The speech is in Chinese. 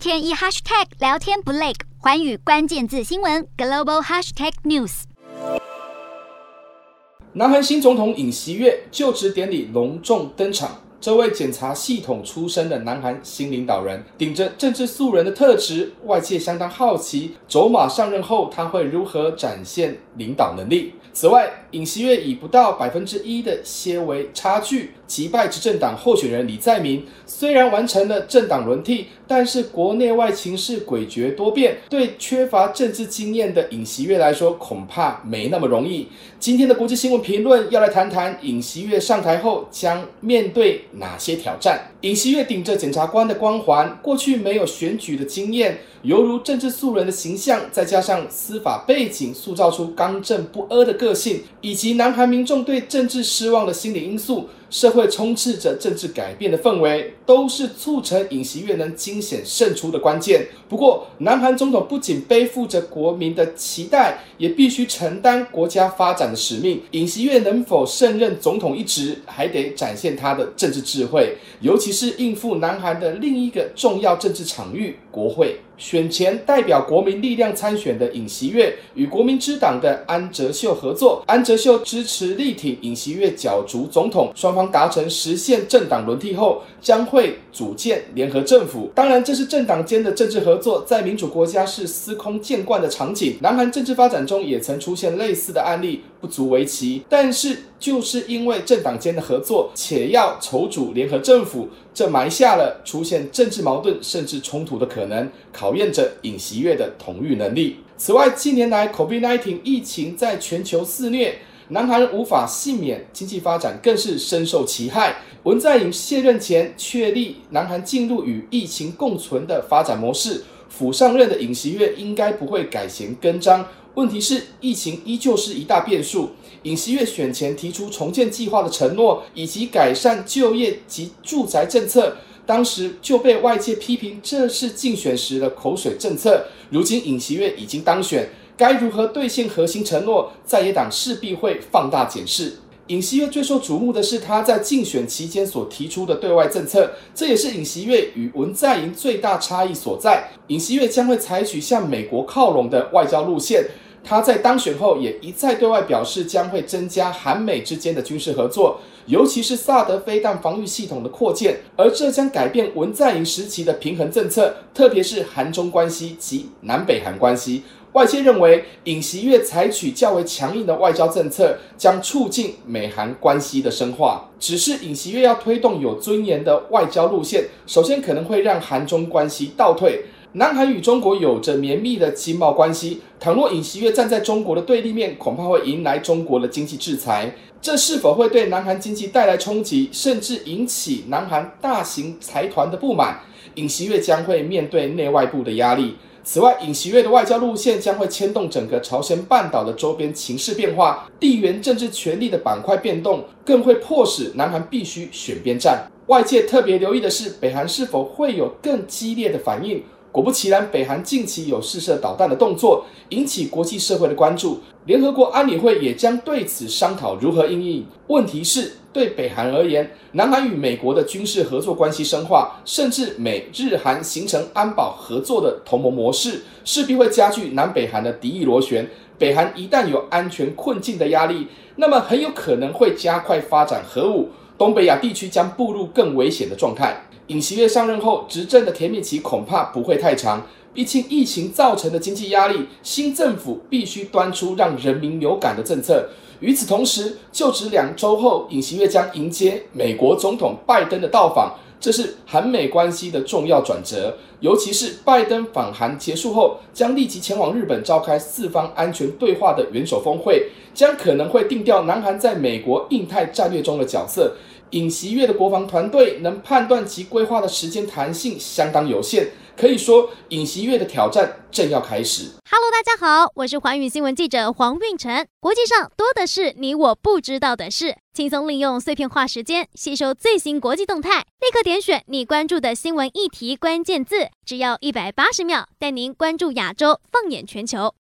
天一 hashtag 聊天不累，环宇关键字新闻 global hashtag news。南韩新总统尹锡悦就职典礼隆重登场。这位检察系统出身的南韩新领导人，顶着政治素人的特质，外界相当好奇，走马上任后他会如何展现领导能力。此外，尹锡悦以不到百分之一的些微差距击败执政党候选人李在明，虽然完成了政党轮替，但是国内外情势诡谲多变，对缺乏政治经验的尹锡悦来说，恐怕没那么容易。今天的国际新闻评论要来谈谈尹锡悦上台后将面对哪些挑战。尹锡悦顶着检察官的光环，过去没有选举的经验，犹如政治素人的形象，再加上司法背景，塑造出刚正不阿的个性，以及南韩民众对政治失望的心理因素。社会充斥着政治改变的氛围，都是促成尹锡悦能惊险胜出的关键。不过，南韩总统不仅背负着国民的期待，也必须承担国家发展的使命。尹锡悦能否胜任总统一职，还得展现他的政治智慧，尤其是应付南韩的另一个重要政治场域——国会。选前代表国民力量参选的尹锡悦与国民之党的安哲秀合作，安哲秀支持力挺尹锡悦角逐总统，双方达成实现政党轮替后将会组建联合政府。当然，这是政党间的政治合作，在民主国家是司空见惯的场景。南韩政治发展中也曾出现类似的案例，不足为奇。但是，就是因为政党间的合作，且要筹组联合政府，这埋下了出现政治矛盾甚至冲突的可能，考验着尹锡悦的统御能力。此外，近年来 COVID-19 疫情在全球肆虐，南韩无法幸免，经济发展更是深受其害。文在寅卸任前确立南韩进入与疫情共存的发展模式，甫上任的尹锡悦应该不会改弦更张。问题是，疫情依旧是一大变数。尹锡悦选前提出重建计划的承诺，以及改善就业及住宅政策，当时就被外界批评这是竞选时的口水政策。如今尹锡悦已经当选，该如何兑现核心承诺？在野党势必会放大检视。尹锡悦最受瞩目的是他在竞选期间所提出的对外政策，这也是尹锡悦与文在寅最大差异所在。尹锡悦将会采取向美国靠拢的外交路线。他在当选后也一再对外表示将会增加韩美之间的军事合作，尤其是萨德飞弹防御系统的扩建，而这将改变文在寅时期的平衡政策，特别是韩中关系及南北韩关系。外界认为，尹锡悦采取较为强硬的外交政策，将促进美韩关系的深化。只是尹锡悦要推动有尊严的外交路线，首先可能会让韩中关系倒退。南韩与中国有着绵密的经贸关系，倘若尹锡悦站在中国的对立面，恐怕会迎来中国的经济制裁。这是否会对南韩经济带来冲击，甚至引起南韩大型财团的不满？尹锡悦将会面对内外部的压力。此外，尹锡悦的外交路线将会牵动整个朝鲜半岛的周边情势变化，地缘政治权力的板块变动，更会迫使南韩必须选边站。外界特别留意的是，北韩是否会有更激烈的反应？果不其然，北韩近期有试射导弹的动作，引起国际社会的关注。联合国安理会也将对此商讨如何应应。问题是，对北韩而言，南韩与美国的军事合作关系深化，甚至美日韩形成安保合作的同盟模式，势必会加剧南北韩的敌意螺旋。北韩一旦有安全困境的压力，那么很有可能会加快发展核武，东北亚地区将步入更危险的状态。尹锡悦上任后，执政的甜蜜期恐怕不会太长。毕竟疫情造成的经济压力，新政府必须端出让人民有感的政策。与此同时，就职两周后，尹锡悦将迎接美国总统拜登的到访，这是韩美关系的重要转折。尤其是拜登访韩结束后，将立即前往日本召开四方安全对话的元首峰会，将可能会定调南韩在美国印太战略中的角色。尹锡悦的国防团队能判断其规划的时间弹性相当有限，可以说尹锡悦的挑战正要开始。Hello，大家好，我是寰宇新闻记者黄运成。国际上多的是你我不知道的事，轻松利用碎片化时间吸收最新国际动态，立刻点选你关注的新闻议题关键字，只要一百八十秒，带您关注亚洲，放眼全球。